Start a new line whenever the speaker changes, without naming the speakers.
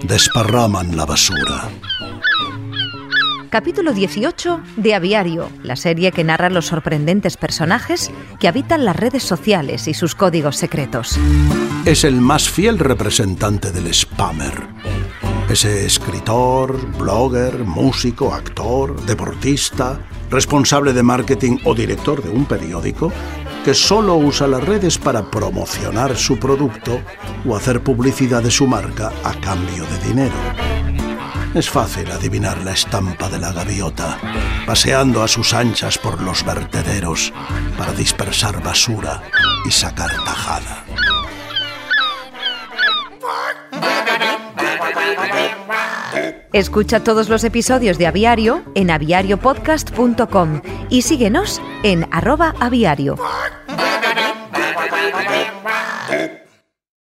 Desparraman la basura.
Capítulo 18 de Aviario, la serie que narra los sorprendentes personajes que habitan las redes sociales y sus códigos secretos.
Es el más fiel representante del spammer. Ese escritor, blogger, músico, actor, deportista, responsable de marketing o director de un periódico que solo usa las redes para promocionar su producto o hacer publicidad de su marca a cambio de dinero. Es fácil adivinar la estampa de la gaviota, paseando a sus anchas por los vertederos para dispersar basura y sacar tajada.
Escucha todos los episodios de Aviario en aviariopodcast.com y síguenos en arroba aviario.